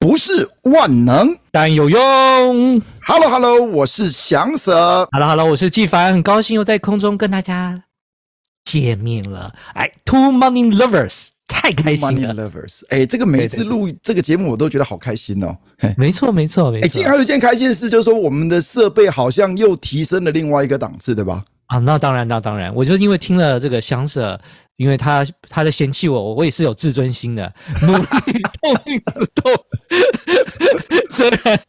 不是万能，但有用。Hello，Hello，hello, 我是翔 Sir。Hello，Hello，我是纪凡，很高兴又在空中跟大家见面了。哎，Two Money Lovers，太开心了。Money Lovers，哎，这个每次录这个节目我都觉得好开心哦。没错，没错，没错。哎，今天还有一件开心的事，就是说我们的设备好像又提升了另外一个档次，对吧？啊，那当然，那当然，我就因为听了这个翔 Sir。因为他他在嫌弃我，我也是有自尊心的，努力痛定思痛。虽然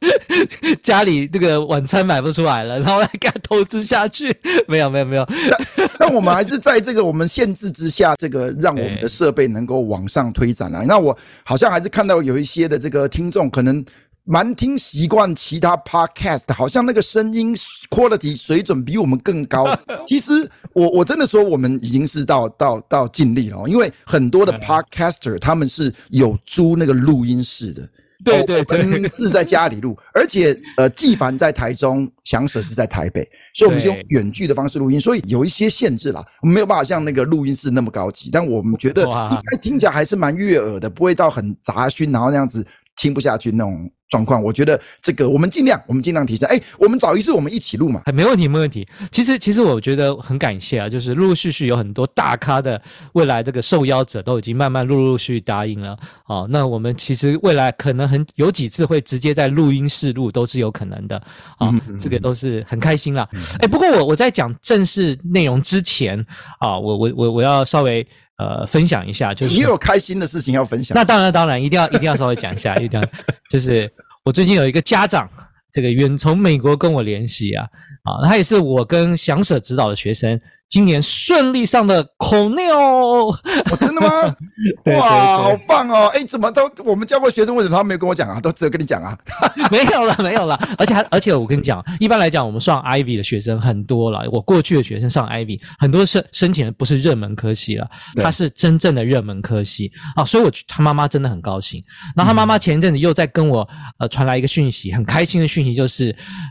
家里这个晚餐买不出来了，然后来给他投资下去，没有没有没有。但但我们还是在这个我们限制之下，这个让我们的设备能够往上推展啊。那我好像还是看到有一些的这个听众可能。蛮听习惯其他 podcast，好像那个声音 quality 水准比我们更高。其实我我真的说，我们已经是到到到尽力了，因为很多的 podcaster 他们是有租那个录音室的，对对对，是在家里录，而且呃，纪凡在台中，翔 Sir 是在台北，所以我们是用远距的方式录音，所以有一些限制啦，我们没有办法像那个录音室那么高级，但我们觉得应该听起来还是蛮悦耳的，不会到很杂讯，然后那样子听不下去那种。状况，我觉得这个我们尽量，我们尽量提升。哎，我们找一次我们一起录嘛，没问题，没问题。其实，其实我觉得很感谢啊，就是陆陆续续有很多大咖的未来这个受邀者都已经慢慢陆陆续续答应了。好，那我们其实未来可能很有几次会直接在录音室录，都是有可能的。啊，这个都是很开心啦。哎，不过我我在讲正式内容之前啊，我我我我要稍微。呃，分享一下，就是你有开心的事情要分享。那当然，当然，一定要，一定要稍微讲一下，一定要，就是我最近有一个家长，这个远从美国跟我联系啊，啊，他也是我跟翔 Sir 指导的学生。今年顺利上的 Cornell，哦，真的吗？哇，对对对，好棒哦！哎，怎么都我们教过学生，为什么他没有跟我讲啊？都只有跟你讲啊？没有了，没有了。而且还而且我跟你讲，一般来讲，我们上 Ivy 的学生很多了。我过去的学生上 Ivy，很多申申请的不是热门科系了，他是真正的热门科系啊。所以我他妈妈真的很高兴。然后他妈妈前一阵子又在跟我呃传来一个讯息，很开心的讯息，就是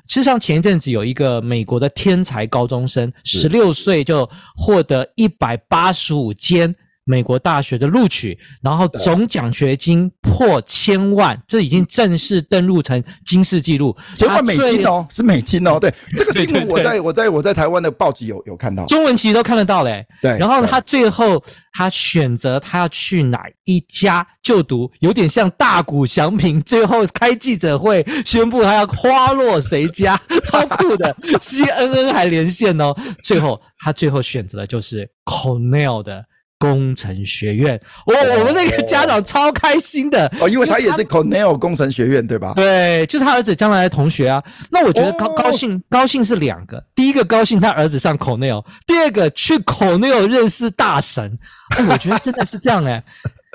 事实上前一阵子有一个美国的天才高中生，十六岁。就获得一百八十五间美国大学的录取，然后总奖学金破千万，这已经正式登录成金氏纪录。千万美金哦，是美金哦。对，这个新闻我在我在我在台湾的报纸有有看到，中文其实都看得到嘞。对，然后他最后他选择他要去哪一家就读，有点像大谷祥平最后开记者会宣布他要花落谁家，超酷的，CNN 还连线哦。最后他最后选择的就是 Cornell 的。工程学院，我我们那个家长超开心的哦，因为他也是 Cornell 工程学院，对吧？对，就是他儿子将来的同学啊。那我觉得高高兴高兴是两个，第一个高兴他儿子上 Cornell，第二个去 Cornell 认识大神。我觉得真的是这样哎，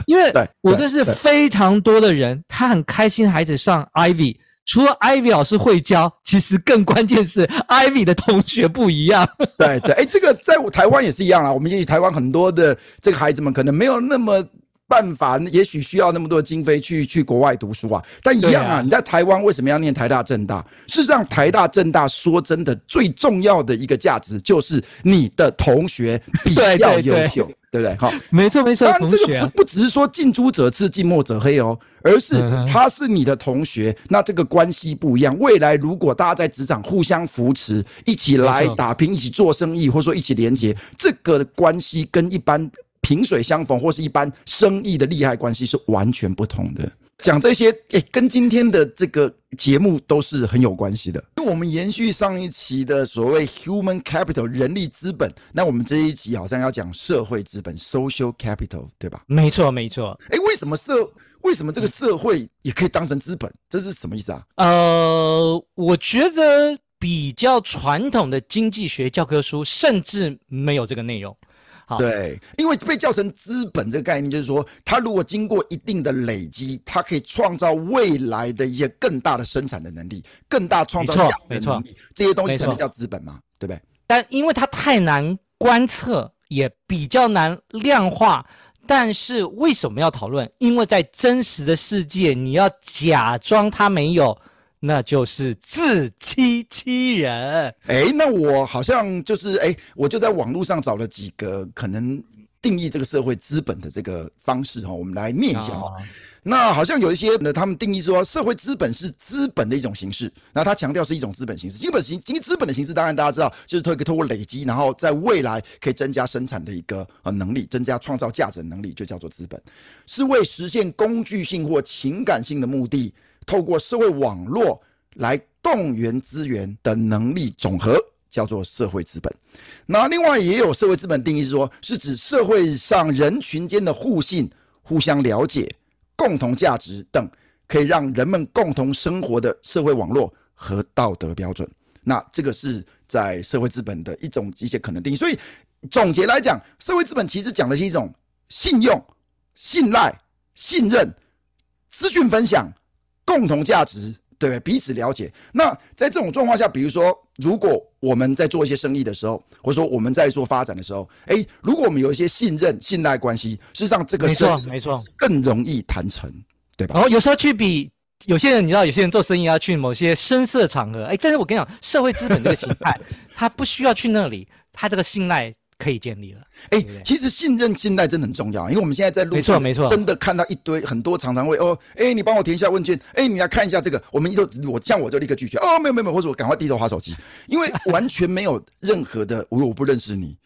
因为 我认识非常多的人，他很开心孩子上 Ivy。除了 Ivy 老师会教，其实更关键是 Ivy 的同学不一样。对 对，哎，这个在台湾也是一样啊。我们也许台湾很多的这个孩子们可能没有那么办法，也许需要那么多经费去去国外读书啊。但一样啊，你在台湾为什么要念台大政大？事实上，台大政大说真的，最重要的一个价值就是你的同学比较优秀。对不对？好，没错没错。当然，这个不不只是说近朱者赤，近墨者黑哦，而是他是你的同学，那这个关系不一样。未来如果大家在职场互相扶持，一起来打拼，一起做生意，或者说一起连接，这个关系跟一般萍水相逢或是一般生意的利害关系是完全不同的。讲这些，哎，跟今天的这个节目都是很有关系的。因为我们延续上一期的所谓 human capital 人力资本，那我们这一集好像要讲社会资本 social capital，对吧？没错，没错。哎，为什么社为什么这个社会也可以当成资本？这是什么意思啊？呃，我觉得比较传统的经济学教科书甚至没有这个内容。对，因为被叫成资本这个概念，就是说，它如果经过一定的累积，它可以创造未来的一些更大的生产的能力，更大创造价值的能力，这些东西才能叫资本嘛，对不对？但因为它太难观测，也比较难量化。但是为什么要讨论？因为在真实的世界，你要假装它没有。那就是自欺欺人。哎，那我好像就是哎，我就在网络上找了几个可能定义这个社会资本的这个方式哈，我们来念一下哈。哦、那好像有一些呢，他们定义说社会资本是资本的一种形式。那他强调是一种资本形式，基本形，经资本的形式，当然大家知道，就是透过透过累积，然后在未来可以增加生产的一个呃能力，增加创造价值的能力，就叫做资本，是为实现工具性或情感性的目的。透过社会网络来动员资源的能力总和，叫做社会资本。那另外也有社会资本定义是说，是指社会上人群间的互信、互相了解、共同价值等，可以让人们共同生活的社会网络和道德标准。那这个是在社会资本的一种一些可能定义。所以总结来讲，社会资本其实讲的是一种信用、信赖、信任、资讯分享。共同价值，对不对，彼此了解。那在这种状况下，比如说，如果我们在做一些生意的时候，或者说我们在做发展的时候，诶，如果我们有一些信任、信赖关系，事实上这个没错，没错，更容易谈成，对吧？然后有时候去比有些人，你知道，有些人做生意要去某些深色场合，诶，但是我跟你讲，社会资本这个形态，他不需要去那里，他这个信赖。可以建立了，哎、欸，其实信任、信赖真的很重要，因为我们现在在路上，没错，没错，真的看到一堆很多常常会哦，哎、欸，你帮我填一下问卷，哎、欸，你来看一下这个，我们一都我这样我就立刻拒绝，哦，没有没有，或者我赶快低头划手机，因为完全没有任何的，我我不认识你，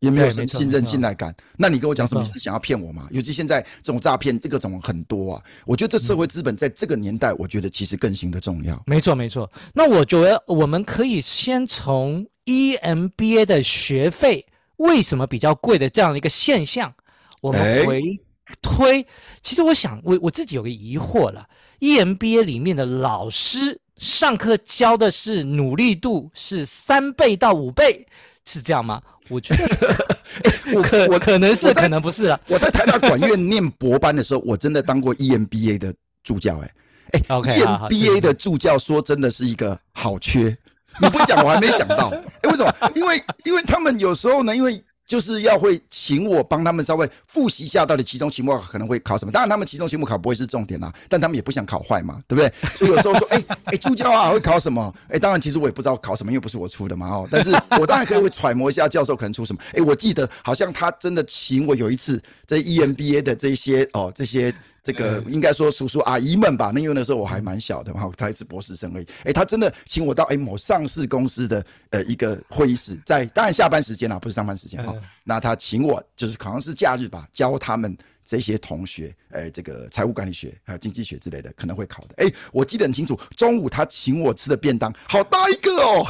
也没有什么信任、信赖感，那你跟我讲什么？你是想要骗我吗？尤其现在这种诈骗，这个种很多啊，我觉得这社会资本在这个年代，我觉得其实更新的重要。没错没错，那我觉得我们可以先从 EMBA 的学费。为什么比较贵的这样的一个现象，我们回推。欸、其实我想，我我自己有个疑惑了：EMBA 里面的老师上课教的是努力度是三倍到五倍，是这样吗？我觉得，我、可我可能是，可能不是啊。我在台大管院念博班的时候，我真的当过 EMBA 的助教、欸，哎哎，OK，EMBA 的助教说真的是一个好缺。你不讲，我还没想到。哎，为什么？因为因为他们有时候呢，因为就是要会请我帮他们稍微复习一下，到底期中、期末可能会考什么。当然，他们期中、期末考不会是重点啦，但他们也不想考坏嘛，对不对？所以有时候说，哎哎，助教啊，会考什么？哎，当然，其实我也不知道考什么，因为不是我出的嘛，哦。但是我当然可以会揣摩一下教授可能出什么。哎，我记得好像他真的请我有一次在 EMBA 的这些哦这些。这个应该说叔叔阿姨们吧，那因为那时候我还蛮小的嘛，他还是博士生而已。哎，他真的请我到哎某上市公司的呃一个会议室，在当然下班时间啊，不是上班时间哈。那他请我就是好像是假日吧，教他们这些同学，哎，这个财务管理学还有经济学之类的可能会考的。哎，我记得很清楚，中午他请我吃的便当好大一个哦。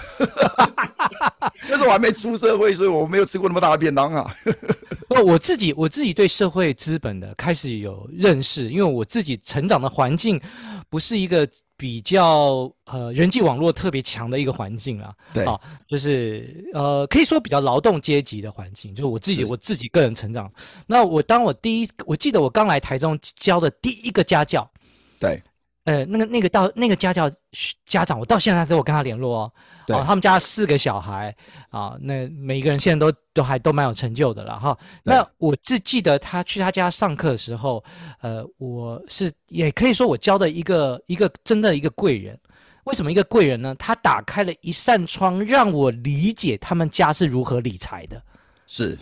那时候我还没出社会，所以我没有吃过那么大的便当啊。那，我自己我自己对社会资本的开始有认识，因为我自己成长的环境不是一个比较呃人际网络特别强的一个环境啦。对，啊，就是呃可以说比较劳动阶级的环境，就是我自己我自己个人成长。那我当我第一，我记得我刚来台中教的第一个家教，对。呃，那个那个到那个家教家长，我到现在都有跟他联络哦。对哦，他们家四个小孩啊，那每一个人现在都都还都蛮有成就的了哈。对那我只记得他去他家上课的时候，呃，我是也可以说我教的一个一个真的一个贵人。为什么一个贵人呢？他打开了一扇窗，让我理解他们家是如何理财的。是。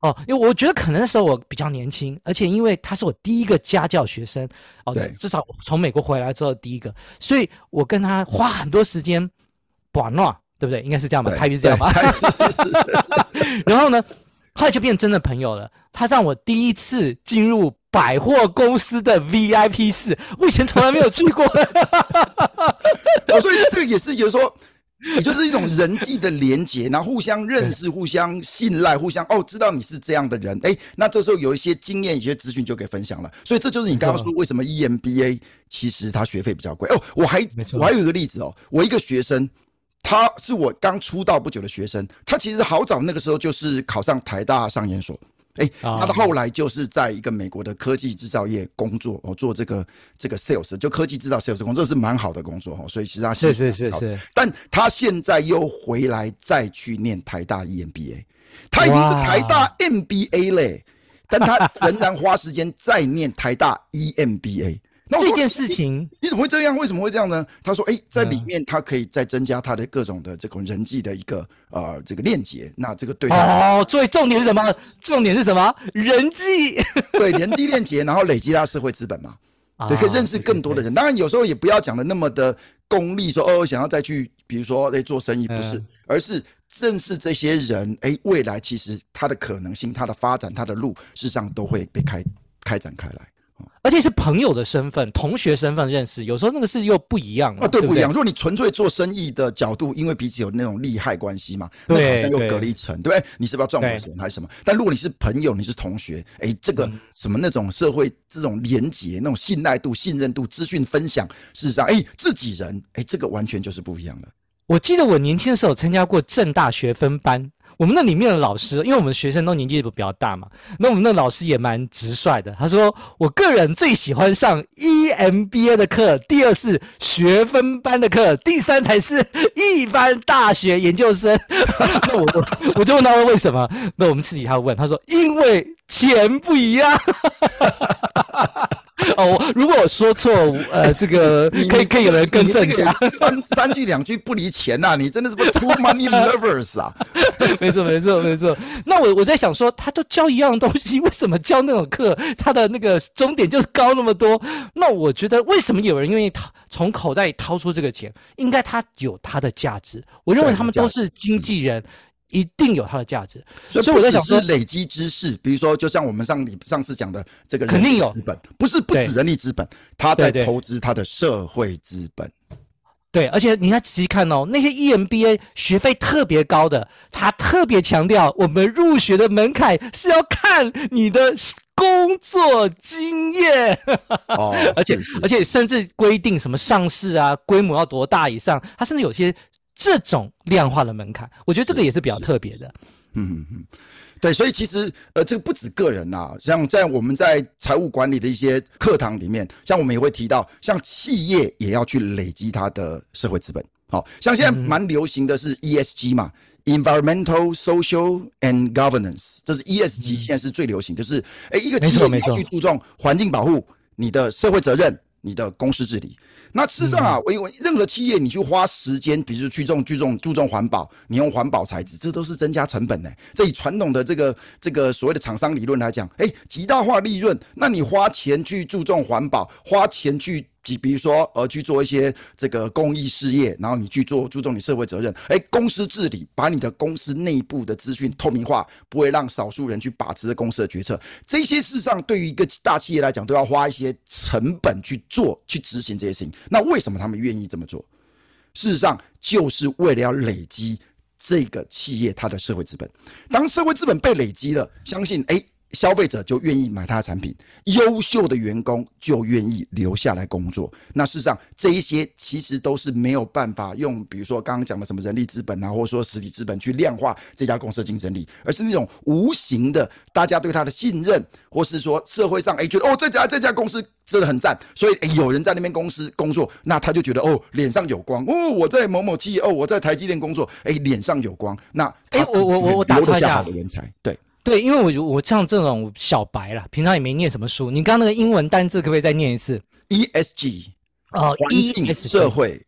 哦，因为我觉得可能那时候我比较年轻，而且因为他是我第一个家教学生，哦，对至少从美国回来之后第一个，所以我跟他花很多时间，玩闹，对不对？应该是这样吧？台语是这样吧？然后呢，后来就变真的朋友了。他让我第一次进入百货公司的 VIP 室，我以前从来没有去过。哦，所以这个也是，就是说。也就是一种人际的连结，然后互相认识、互相信赖、互相哦，知道你是这样的人，哎，那这时候有一些经验、一些资讯就可以分享了。所以这就是你刚刚说为什么 EMBA 其实他学费比较贵哦。我还我还有一个例子哦，我一个学生，他是我刚出道不久的学生，他其实好早那个时候就是考上台大上研所。哎、欸，他的后来就是在一个美国的科技制造业工作，哦，做这个这个 sales，就科技制造 sales 工作，这是蛮好的工作哦，所以其实他是是是是，但他现在又回来再去念台大 EMBA，他已经是台大 MBA 嘞，但他仍然花时间在念台大 EMBA。那这件事情你，你怎么会这样？为什么会这样呢？他说：“哎、欸，在里面他可以再增加他的各种的这种人际的一个呃这个链接。那这个对哦，所以重点是什么？重点是什么？人际 对人际链接，然后累积他社会资本嘛。对，可以认识更多的人。当然有时候也不要讲的那么的功利，说哦，想要再去比如说在做生意，不是，而是正是这些人，哎、欸，未来其实他的可能性、他的发展、他的路，事实上都会被开开展开来。”而且是朋友的身份、同学身份认识，有时候那个事又不一样啊，对，对，不一样。如果你纯粹做生意的角度，因为彼此有那种利害关系嘛，那好像又隔了一层，对不对？你是不是要赚我钱还是什么？但如果你是朋友，你是同学，哎，这个什么那种社会这种连结、那种信赖度、信任度、资讯分享，事实上，哎，自己人，哎，这个完全就是不一样的。我记得我年轻的时候参加过正大学分班。我们那里面的老师，因为我们学生都年纪比较大嘛，那我们那老师也蛮直率的。他说：“我个人最喜欢上 EMBA 的课，第二是学分班的课，第三才是 一般大学研究生。”那我 我就问他说为什么？那我们私底下问他说：“因为钱不一样。” 哦，如果我说错，呃，这个可以可以有人更正一下。三三句两句不离钱呐，你真的是不 too money lovers 啊？没错没错没错。那我我在想说，他都教一样东西，为什么教那种课，他的那个终点就是高那么多？那我觉得，为什么有人愿意掏从口袋里掏出这个钱？应该他有他的价值。我认为他们都是经纪人。一定有它的价值，所以我在想说，累积知识，比如说，就像我们上你上次讲的这个，肯定有资本，不是不止人力资本，他在投资他的社会资本。对，而且你要仔细看哦，那些 EMBA 学费特别高的，他特别强调，我们入学的门槛是要看你的工作经验。哦，而且而且甚至规定什么上市啊，规模要多大以上，他甚至有些。这种量化的门槛，我觉得这个也是比较特别的。嗯嗯嗯，对，所以其实呃，这个不止个人呐、啊，像在我们在财务管理的一些课堂里面，像我们也会提到，像企业也要去累积它的社会资本。好像现在蛮流行的是 ESG 嘛、嗯、，Environmental, Social and Governance，这是 ESG，现在是最流行，就是哎，一个企业要去注重环境保护、你的社会责任、你的公司治理。那事实上啊，我因为任何企业你去花时间，比如说去重注重注重环保，你用环保材质，这都是增加成本的。这以传统的这个这个所谓的厂商理论来讲，哎，极大化利润，那你花钱去注重环保，花钱去。比如说，呃，去做一些这个公益事业，然后你去做注重你社会责任，哎，公司治理，把你的公司内部的资讯透明化，不会让少数人去把持公司的决策。这些事实上对于一个大企业来讲，都要花一些成本去做，去执行这些事情。那为什么他们愿意这么做？事实上，就是为了要累积这个企业它的社会资本。当社会资本被累积了，相信哎。消费者就愿意买他的产品，优秀的员工就愿意留下来工作。那事实上，这一些其实都是没有办法用，比如说刚刚讲的什么人力资本啊，或者说实体资本去量化这家公司的竞争力，而是那种无形的，大家对他的信任，或是说社会上哎觉得哦这家这家公司真的很赞，所以哎有人在那边公司工作，那他就觉得哦脸上有光哦我在某某企业哦我在台积电工作，哎脸上有光，那哎我我我我打岔一下，好的人才对。对，因为我我像这种小白啦，平常也没念什么书。你刚刚那个英文单字可不可以再念一次？ESG 哦，环境、社会、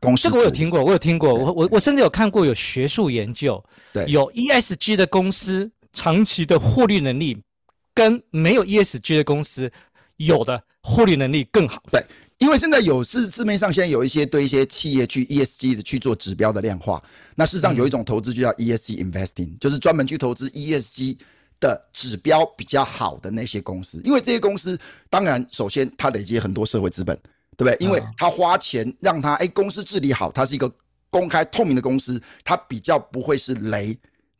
公司。这个我有听过，我有听过，我我我甚至有看过有学术研究，对，有 ESG 的公司长期的获利能力，跟没有 ESG 的公司有的获利能力更好。对。因为现在有市市面上现在有一些对一些企业去 ESG 的去做指标的量化，那事实上有一种投资就叫 ESG investing，就是专门去投资 ESG 的指标比较好的那些公司，因为这些公司当然首先它累积很多社会资本，对不对？因为他花钱让他哎公司治理好，它是一个公开透明的公司，它比较不会是雷，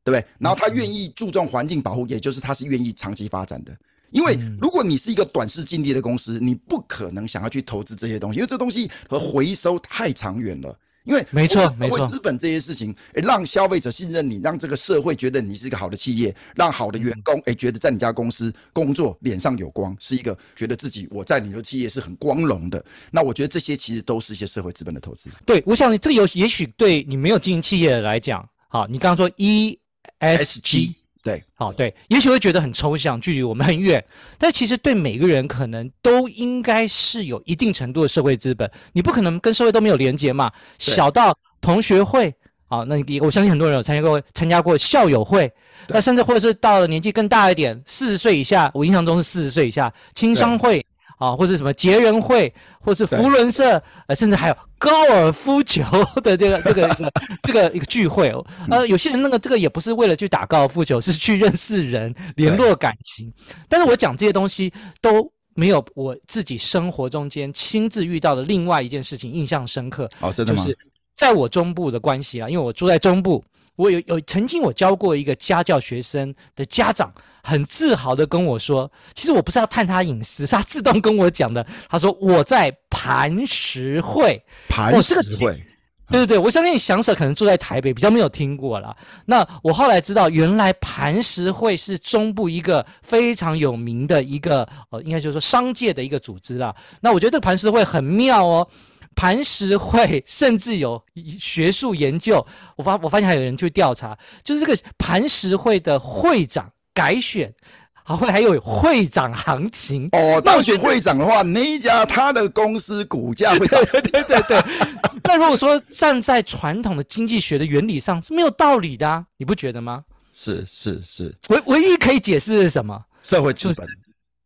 对不对？然后他愿意注重环境保护，也就是他是愿意长期发展的。因为如果你是一个短视近利的公司，你不可能想要去投资这些东西，因为这东西和回收太长远了。因为没错，没错，资本这些事情，诶，让消费者信任你，让这个社会觉得你是一个好的企业，让好的员工诶觉得在你家公司工作脸上有光，是一个觉得自己我在你的企业是很光荣的。那我觉得这些其实都是一些社会资本的投资。对，我想这个有也许对你没有经营企业的来讲，好，你刚刚说 ESG。对，好，对，也许会觉得很抽象，距离我们很远，但其实对每个人可能都应该是有一定程度的社会资本。你不可能跟社会都没有连接嘛？小到同学会，啊，那我相信很多人有参加过参加过校友会，那甚至或者是到了年纪更大一点，四十岁以下，我印象中是四十岁以下，青商会。啊，或是什么结人会，或是福伦社，呃，甚至还有高尔夫球的这个这个这个一个聚会哦。呃，有些人那个这个也不是为了去打高尔夫球，是去认识人、联络感情。但是我讲这些东西都没有我自己生活中间亲自遇到的另外一件事情印象深刻。哦，真的吗？就是在我中部的关系啊，因为我住在中部。我有有曾经我教过一个家教学生的家长，很自豪的跟我说，其实我不是要探他隐私，是他自动跟我讲的。他说我在磐石会，磐石会，对对对，我相信想舍可能住在台北，比较没有听过啦。那我后来知道，原来磐石会是中部一个非常有名的一个呃，应该就是说商界的一个组织啦。那我觉得这个磐石会很妙哦。磐石会甚至有学术研究，我发我发现还有人去调查，就是这个磐石会的会长改选，还会还有会长行情哦。当选会长的话，那一家他的公司股价会对对对对。那 如果说站在传统的经济学的原理上是没有道理的啊，你不觉得吗？是是是，唯唯一可以解释是什么？社会资本。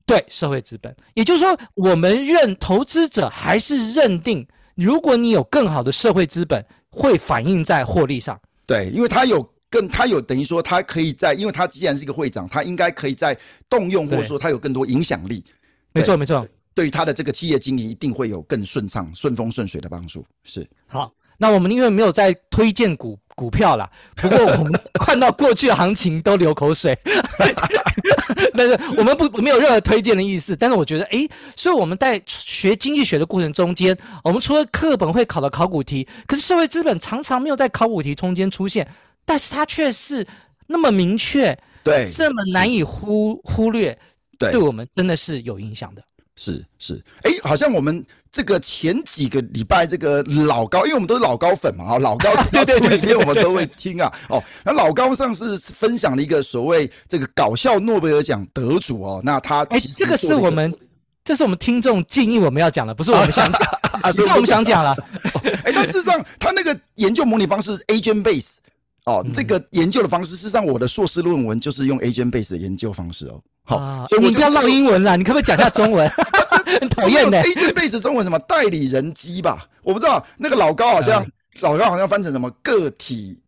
对，社会资本，也就是说，我们认投资者还是认定，如果你有更好的社会资本，会反映在获利上。对，因为他有更，他有等于说，他可以在，因为他既然是一个会长，他应该可以在动用，或者说他有更多影响力。没错，没错，对于他的这个企业经营，一定会有更顺畅、顺风顺水的帮助。是。好，那我们因为没有在推荐股股票啦，不过我们看到过去的行情都流口水。但是我们不没有任何推荐的意思，但是我觉得，诶，所以我们在学经济学的过程中间，我们除了课本会考的考古题，可是社会资本常常没有在考古题中间出现，但是它却是那么明确，对，这么难以忽忽略，对，对我们真的是有影响的。是是，哎，好像我们这个前几个礼拜这个老高，因为我们都是老高粉嘛，啊，老高对 对对，里面我们都会听啊。哦，那老高上次分享了一个所谓这个搞笑诺贝尔奖得主哦，那他哎，这个是我们，这是我们听众建议我们要讲的，不是我们想讲，啊，是我们想讲了。哎，但事实上他那个研究模拟方式 agent base 哦，这个研究的方式，事实上我的硕士论文就是用 agent base 的研究方式哦。好，啊、所以你不要浪英文啦，你可不可以讲一下中文？很 讨厌的。Agent-Base 中文什么代理人机吧？我不知道。那个老高好像、嗯、老高好像翻成什么个体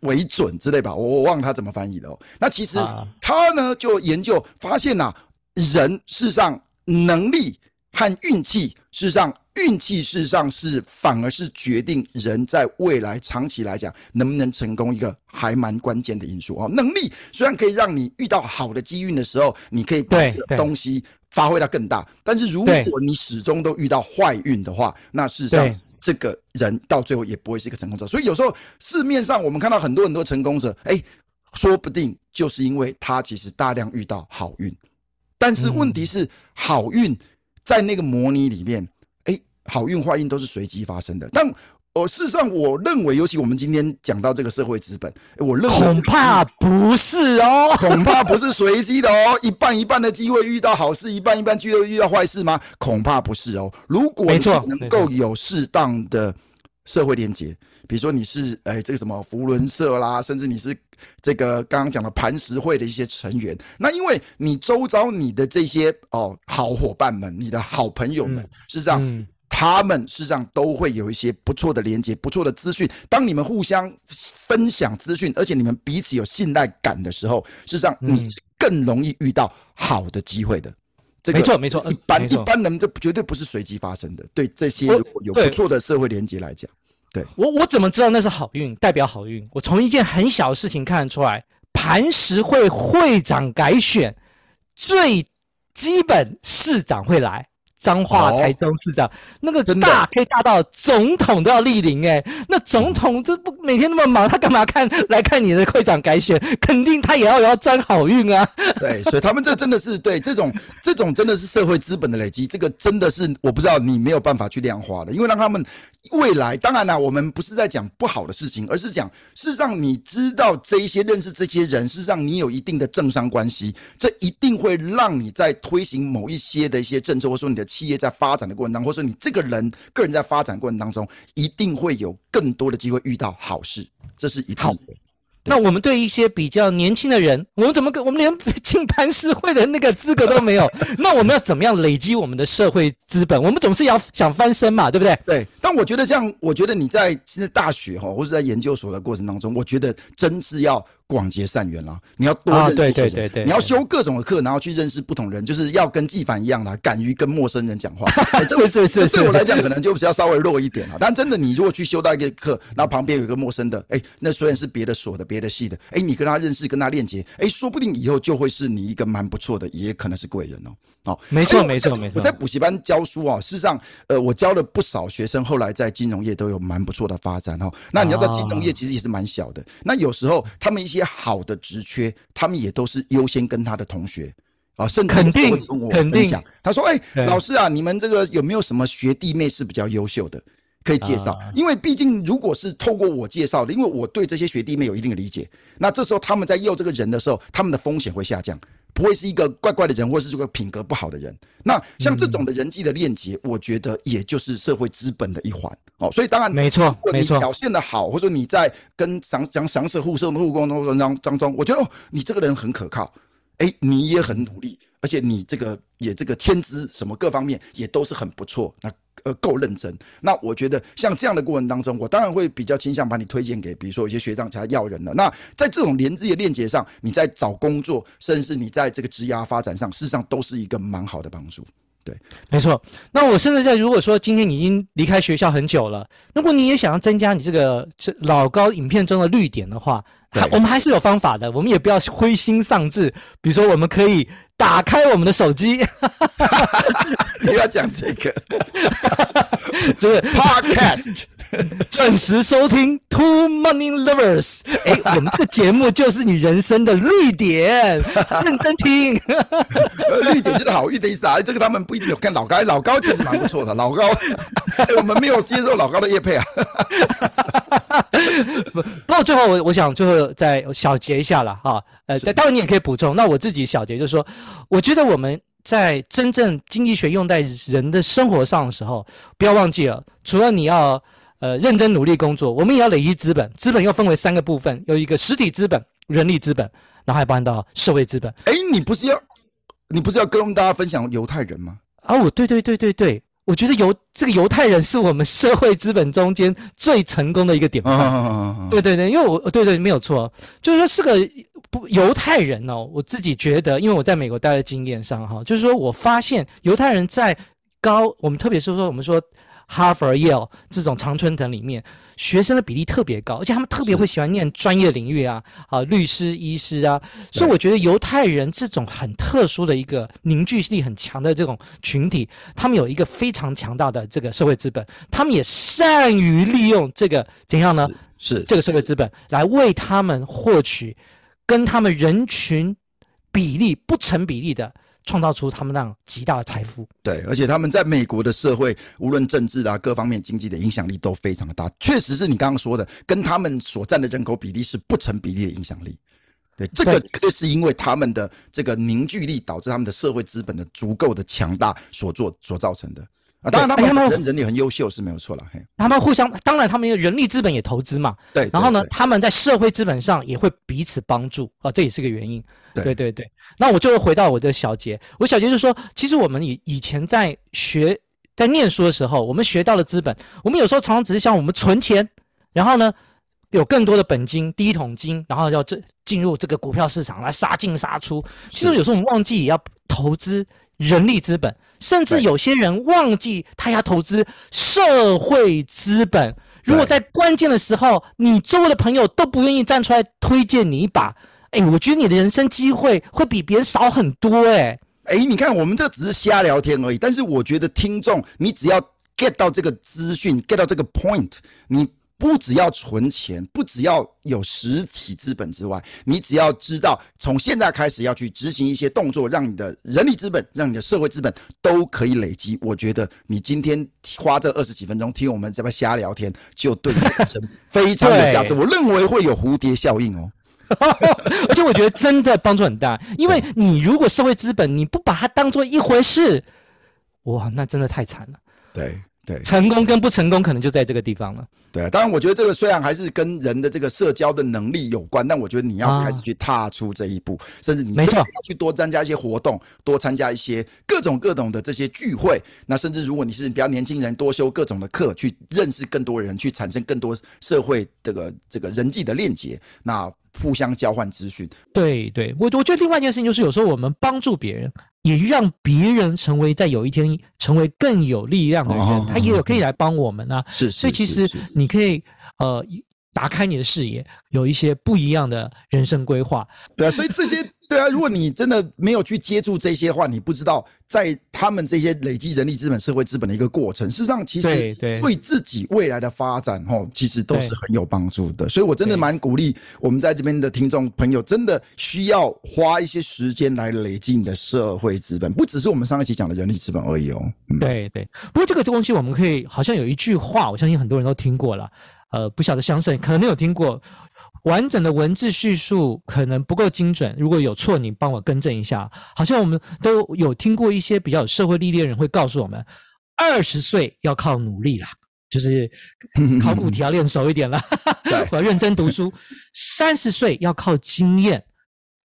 为准之类吧？我我忘了他怎么翻译的哦。那其实他呢就研究发现呐、啊，人事实上能力和运气事实上。运气事实上是反而是决定人在未来长期来讲能不能成功一个还蛮关键的因素哦。能力虽然可以让你遇到好的机运的时候，你可以把东西发挥到更大，但是如果你始终都遇到坏运的话，那事实上这个人到最后也不会是一个成功者。所以有时候市面上我们看到很多很多成功者，哎，说不定就是因为他其实大量遇到好运，但是问题是好运在那个模拟里面。好运坏运都是随机发生的，但我、呃、事实上我认为，尤其我们今天讲到这个社会资本，我认为恐怕不是哦，恐怕不是随机的哦，一半一半的机会遇到好事，一半一半机会遇到坏事吗？恐怕不是哦。如果你能够有适当的社会连接，比如说你是哎这个什么福伦社啦，甚至你是这个刚刚讲的磐石会的一些成员，那因为你周遭你的这些哦好伙伴们，你的好朋友们，事实上。嗯他们事实上都会有一些不错的连接、不错的资讯。当你们互相分享资讯，而且你们彼此有信赖感的时候，事实上你更容易遇到好的机会的。这个没错没错，一般一般人这绝对不是随机发生的。对这些有不错的社会连接来讲，对我我怎么知道那是好运，代表好运？我从一件很小的事情看得出来，磐石会会长改选，最基本市长会来。彰化台中市长、哦、那个大可以大到总统都要莅临哎，那总统这不每天那么忙，他干嘛看 来看你的会长改选？肯定他也要要沾好运啊。对，所以他们这真的是对这种这种真的是社会资本的累积，这个真的是我不知道你没有办法去量化的，因为让他们未来当然啦，我们不是在讲不好的事情，而是讲事实上你知道这一些认识这些人，事实上你有一定的政商关系，这一定会让你在推行某一些的一些政策，或者说你的。企业在发展的过程当中，或者说你这个人个人在发展过程当中，一定会有更多的机会遇到好事，这是一定的。那我们对一些比较年轻的人，我们怎么跟我们连进磐石会的那个资格都没有？那我们要怎么样累积我们的社会资本？我们总是要想翻身嘛，对不对？对。但我觉得这样，我觉得你在现在大学哈，或者在研究所的过程当中，我觉得真是要广结善缘啦。你要多认识人，对对对对，你要修各种的课，然后去认识不同人，就是要跟纪凡一样啦，敢于跟陌生人讲话。是是是是。对我来讲，可能就比较稍微弱一点了。但真的，你如果去修到一个课，然后旁边有一个陌生的，哎，那虽然是别的所的、别的系的，哎，你跟他认识、跟他链接，哎，说不定以后就会是你一个蛮不错的，也可能是贵人哦。哦，没错没错没错。我在补习班教书啊，事实上，呃，我教了不少学生，后来在金融业都有蛮不错的发展哦。那你要在，金融业其实也是蛮小的。那有时候他们一些好的职缺，他们也都是优先跟他的同学啊，甚至会跟我分享。他说：“哎，老师啊，你们这个有没有什么学弟妹是比较优秀的，可以介绍？因为毕竟如果是透过我介绍的，因为我对这些学弟妹有一定的理解，那这时候他们在要这个人的时候，他们的风险会下降。”不会是一个怪怪的人，或是这个品格不好的人。那像这种的人际的链接，我觉得也就是社会资本的一环哦。所以当然，没错，没错。表现的好，或者说你在跟讲讲详细互社的互动当当中，我觉得哦，你这个人很可靠，哎，你也很努力，而且你这个也这个天资什么各方面也都是很不错。那。呃，够认真。那我觉得像这样的过程当中，我当然会比较倾向把你推荐给，比如说有些学长其他要人了。那在这种连接链接上，你在找工作，甚至你在这个职涯发展上，事实上都是一个蛮好的帮助。对，没错。那我甚至在如果说今天你已经离开学校很久了，如果你也想要增加你这个老高影片中的绿点的话，还我们还是有方法的。我们也不要灰心丧志。比如说，我们可以打开我们的手机。你要讲这个，就是 Podcast。准时收听 Two Money Lovers，哎，我们的节目就是你人生的绿点，认真听。绿点就是好运的意思啊，这个他们不一定有看老高，老高其实蛮不错的。老高，我们没有接受老高的叶配啊。不，过最后我我想最后再小结一下了哈，呃，当然你也可以补充。那我自己小结就是说，我觉得我们在真正经济学用在人的生活上的时候，不要忘记了，除了你要。呃，认真努力工作，我们也要累积资本。资本又分为三个部分，有一个实体资本、人力资本，然后还包含到社会资本。哎，你不是要，你不是要跟大家分享犹太人吗？啊，我对对对对对，我觉得犹这个犹太人是我们社会资本中间最成功的一个典范。啊、对对对，因为我对对没有错，就是说是个不犹太人哦。我自己觉得，因为我在美国待的经验上哈，就是说我发现犹太人在高，我们特别是说我们说。哈佛、耶鲁这种常春藤里面，学生的比例特别高，而且他们特别会喜欢念专业领域啊，啊，律师、医师啊。所以我觉得犹太人这种很特殊的一个凝聚力很强的这种群体，他们有一个非常强大的这个社会资本，他们也善于利用这个怎样呢？是，是这个社会资本来为他们获取跟他们人群比例不成比例的。创造出他们那样极大的财富，对，而且他们在美国的社会，无论政治啊各方面经济的影响力都非常的大，确实是你刚刚说的，跟他们所占的人口比例是不成比例的影响力。对，这个绝对是因为他们的这个凝聚力导致他们的社会资本的足够的强大所做所造成的。啊，当然他们人人力很优秀是没有错了。嘿，他们互相，当然他们人力资本也投资嘛。对，然后呢，他们在社会资本上也会彼此帮助啊，这也是个原因。对对对，那我就会回到我的小结，我小结就是说，其实我们以以前在学在念书的时候，我们学到了资本，我们有时候常常只是想我们存钱，然后呢，有更多的本金，第一桶金，然后要这进入这个股票市场来杀进杀出。其实有时候我们忘记也要投资人力资本，甚至有些人忘记他要投资社会资本。如果在关键的时候，你周围的朋友都不愿意站出来推荐你一把，哎，我觉得你的人生机会会比别人少很多，哎。哎，你看，我们这只是瞎聊天而已。但是我觉得听众，你只要 get 到这个资讯，get 到这个 point，你不只要存钱，不只要有实体资本之外，你只要知道从现在开始要去执行一些动作，让你的人力资本，让你的社会资本都可以累积。我觉得你今天花这二十几分钟听我们这边瞎聊天，就对人生非常有价值。我认为会有蝴蝶效应哦。而且我觉得真的帮助很大，因为你如果社会资本你不把它当做一回事，哇，那真的太惨了。对对，成功跟不成功可能就在这个地方了。对啊，当然我觉得这个虽然还是跟人的这个社交的能力有关，但我觉得你要开始去踏出这一步，啊、甚至你没错要去多参加一些活动，多参加一些各种各种的这些聚会。那甚至如果你是比较年轻人，多修各种的课，去认识更多人，去产生更多社会这个这个人际的链接。那互相交换资讯，对对，我我觉得另外一件事情就是，有时候我们帮助别人，也让别人成为在有一天成为更有力量的人，哦、他也有可以来帮我们啊。是，所以其实你可以呃打开你的视野，有一些不一样的人生规划。对啊，所以这些。对啊，如果你真的没有去接触这些话，你不知道在他们这些累积人力资本、社会资本的一个过程，事实上其实对自己未来的发展，吼，其实都是很有帮助的。所以我真的蛮鼓励我们在这边的听众朋友，真的需要花一些时间来累积你的社会资本，不只是我们上一期讲的人力资本而已哦。嗯、对对，不过这个东西我们可以好像有一句话，我相信很多人都听过了，呃，不晓得相信可能没有听过。完整的文字叙述可能不够精准，如果有错，你帮我更正一下。好像我们都有听过一些比较有社会历练的人会告诉我们，二十岁要靠努力啦，就是考古题要练熟一点啦，我要认真读书。三十岁要靠经验，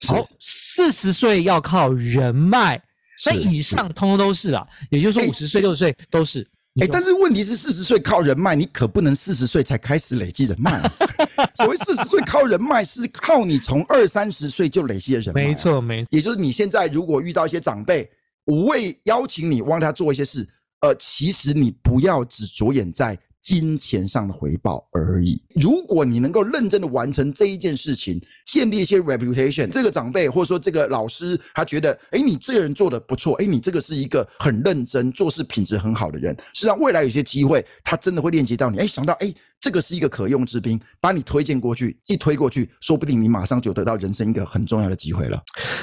好，四十岁要靠人脉，那以上通通都是啦，也就是说五十岁、六十岁都是。哎、欸，但是问题是，四十岁靠人脉，你可不能四十岁才开始累积人脉。啊 所谓四十岁靠人脉，是靠你从二三十岁就累积的人脉。没错，没错。也就是你现在如果遇到一些长辈，无谓邀请你帮他做一些事，呃，其实你不要只着眼在。金钱上的回报而已。如果你能够认真的完成这一件事情，建立一些 reputation，这个长辈或者说这个老师，他觉得，哎，你这个人做得不错，哎，你这个是一个很认真、做事品质很好的人。实际上，未来有些机会，他真的会链接到你。哎，想到，哎，这个是一个可用之兵，把你推荐过去，一推过去，说不定你马上就得到人生一个很重要的机会了。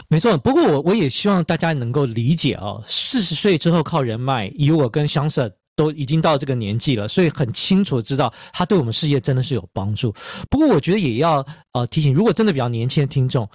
没错，不过我我也希望大家能够理解哦，四十岁之后靠人脉，以我跟香舍。都已经到这个年纪了，所以很清楚知道他对我们事业真的是有帮助。不过我觉得也要呃提醒，如果真的比较年轻的听众，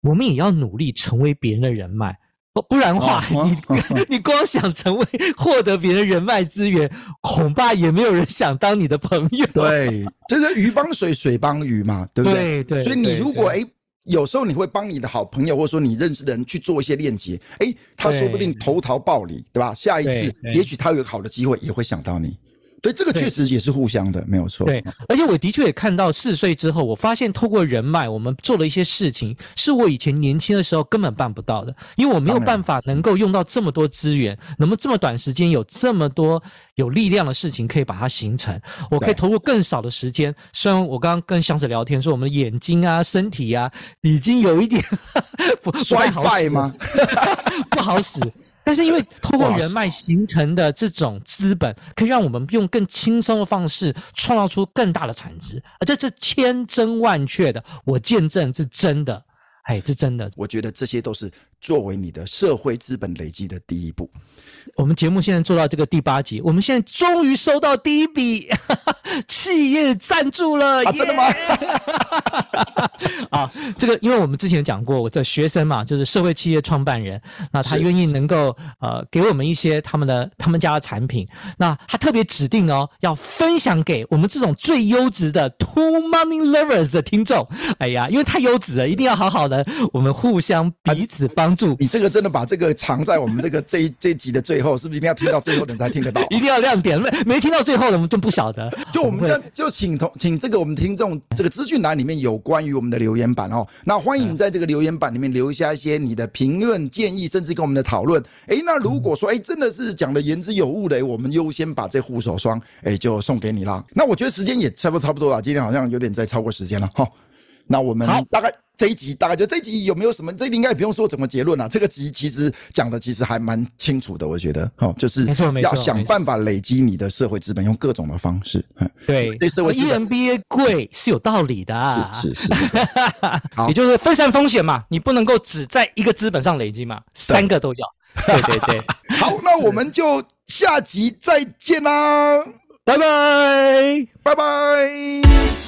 我们也要努力成为别人的人脉，不不然的话，哦、你、哦、你光想成为获得别人人脉资源，恐怕也没有人想当你的朋友。对，这是鱼帮水，水帮鱼嘛，对不对？对对。所以你如果哎。有时候你会帮你的好朋友，或者说你认识的人去做一些链接，哎，他说不定投桃报李，对吧？下一次也许他有好的机会，也会想到你。对，这个确实也是互相的，没有错。对，而且我的确也看到四十岁之后，我发现透过人脉，我们做了一些事情，是我以前年轻的时候根本办不到的，因为我没有办法能够用到这么多资源，那么这么短时间有这么多有力量的事情可以把它形成，我可以投入更少的时间。虽然我刚刚跟祥子聊天说，我们的眼睛啊、身体啊，已经有一点 不衰败吗？不好使。但是因为透过人脉形成的这种资本，可以让我们用更轻松的方式创造出更大的产值，而这是千真万确的，我见证是真的，哎，是真的。我觉得这些都是作为你的社会资本累积的第一步。我们节目现在做到这个第八集，我们现在终于收到第一笔 企业赞助了，啊 yeah! 真的吗？啊，这个因为我们之前讲过，我的学生嘛，就是社会企业创办人，那他愿意能够呃给我们一些他们的他们家的产品，那他特别指定哦要分享给我们这种最优质的 Two Money Lovers 的听众。哎呀，因为太优质了，一定要好好的，我们互相彼此帮帮助。你这个真的把这个藏在我们这个 这一这一集的最后，是不是一定要听到最后的人才听得到？一定要亮点，没没听到最后的我们就不晓得。就我们这就请同请这个我们听众这个资讯栏里面有关于我们的留言板哦，那欢迎你在这个留言板里面留下一些你的评论建议，甚至跟我们的讨论。哎，那如果说哎真的是讲的言之有物的，我们优先把这护手霜哎就送给你啦。那我觉得时间也差不多差不多了，今天好像有点在超过时间了哈。那我们大概这一集大概就这一集有没有什么？这应该也不用说怎么结论了。这个集其实讲的其实还蛮清楚的，我觉得哦，就是要想办法累积你的社会资本，用各种的方式。对，这社会资本 EMBA 贵是有道理的，是是是。好，也就是分散风险嘛，你不能够只在一个资本上累积嘛，三个都要。对对对。好，那我们就下集再见啦，拜拜，拜拜。